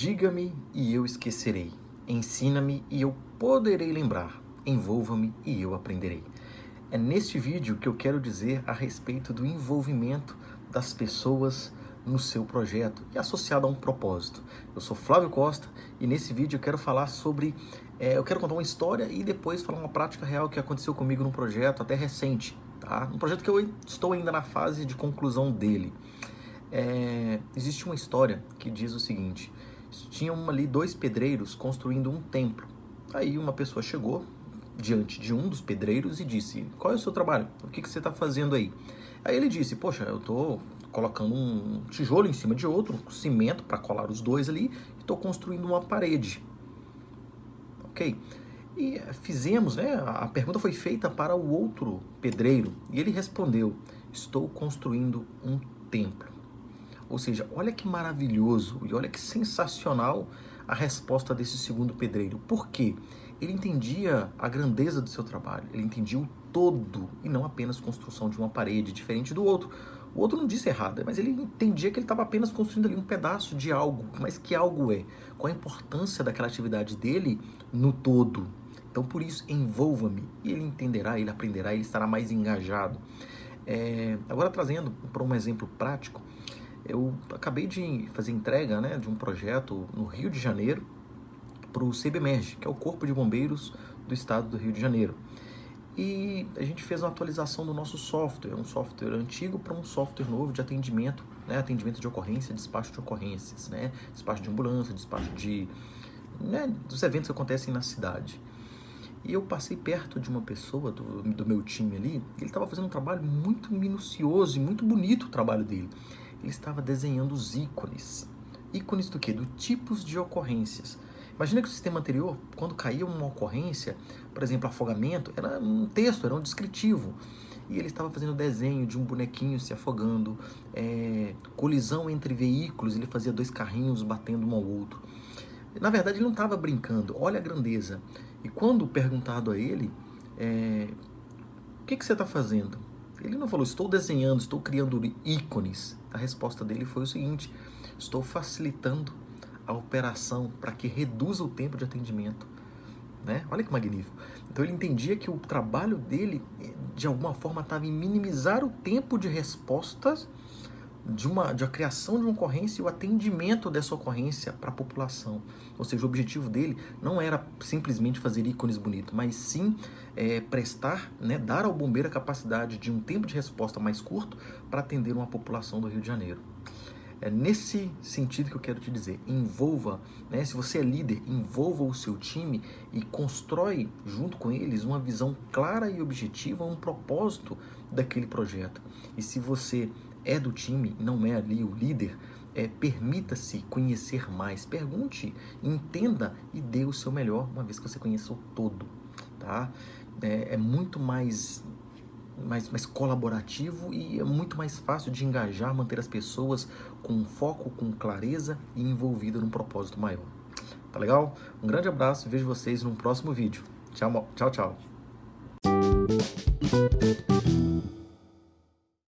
Diga-me e eu esquecerei. Ensina-me e eu poderei lembrar. Envolva-me e eu aprenderei. É neste vídeo que eu quero dizer a respeito do envolvimento das pessoas no seu projeto e associado a um propósito. Eu sou Flávio Costa e nesse vídeo eu quero falar sobre. É, eu quero contar uma história e depois falar uma prática real que aconteceu comigo num projeto até recente, tá? Um projeto que eu estou ainda na fase de conclusão dele. É, existe uma história que diz o seguinte: tinham ali dois pedreiros construindo um templo. Aí uma pessoa chegou diante de um dos pedreiros e disse: Qual é o seu trabalho? O que, que você está fazendo aí? Aí ele disse: Poxa, eu estou colocando um tijolo em cima de outro, um cimento para colar os dois ali, e estou construindo uma parede. Ok? E fizemos, né? A pergunta foi feita para o outro pedreiro e ele respondeu: Estou construindo um templo. Ou seja, olha que maravilhoso e olha que sensacional a resposta desse segundo pedreiro. Por quê? Ele entendia a grandeza do seu trabalho, ele entendia o todo e não apenas construção de uma parede, diferente do outro. O outro não disse errado, mas ele entendia que ele estava apenas construindo ali um pedaço de algo. Mas que algo é? Qual a importância daquela atividade dele no todo? Então, por isso, envolva-me. E ele entenderá, ele aprenderá, ele estará mais engajado. É, agora, trazendo para um exemplo prático, eu acabei de fazer entrega né, de um projeto no Rio de Janeiro para o CBMERG, que é o Corpo de Bombeiros do Estado do Rio de Janeiro. E a gente fez uma atualização do nosso software, um software antigo para um software novo de atendimento, né, atendimento de ocorrência, despacho de ocorrências, né, despacho de ambulância, despacho de né, dos eventos que acontecem na cidade. E eu passei perto de uma pessoa do, do meu time ali, ele estava fazendo um trabalho muito minucioso e muito bonito o trabalho dele ele estava desenhando os ícones. Ícones do que? Do tipos de ocorrências. Imagina que o sistema anterior, quando caía uma ocorrência, por exemplo, afogamento, era um texto, era um descritivo. E ele estava fazendo desenho de um bonequinho se afogando, é, colisão entre veículos, ele fazia dois carrinhos batendo um ao outro. Na verdade, ele não estava brincando, olha a grandeza. E quando perguntado a ele, é, o que, que você está fazendo? Ele não falou, estou desenhando, estou criando ícones. A resposta dele foi o seguinte: estou facilitando a operação para que reduza o tempo de atendimento. Né? Olha que magnífico. Então ele entendia que o trabalho dele, de alguma forma, estava em minimizar o tempo de respostas de uma, de a criação de uma ocorrência e o atendimento dessa ocorrência para a população. Ou seja, o objetivo dele não era simplesmente fazer ícones bonitos, mas sim é, prestar, né, dar ao bombeiro a capacidade de um tempo de resposta mais curto para atender uma população do Rio de Janeiro. É nesse sentido que eu quero te dizer, envolva, né, se você é líder, envolva o seu time e constrói junto com eles uma visão clara e objetiva, um propósito daquele projeto. E se você é do time, não é ali o líder, é, permita-se conhecer mais, pergunte, entenda e dê o seu melhor, uma vez que você conheça o todo, tá? É, é muito mais, mais, mais colaborativo e é muito mais fácil de engajar, manter as pessoas com foco, com clareza e envolvidas num propósito maior. Tá legal? Um grande abraço e vejo vocês no próximo vídeo. Tchau, tchau, tchau.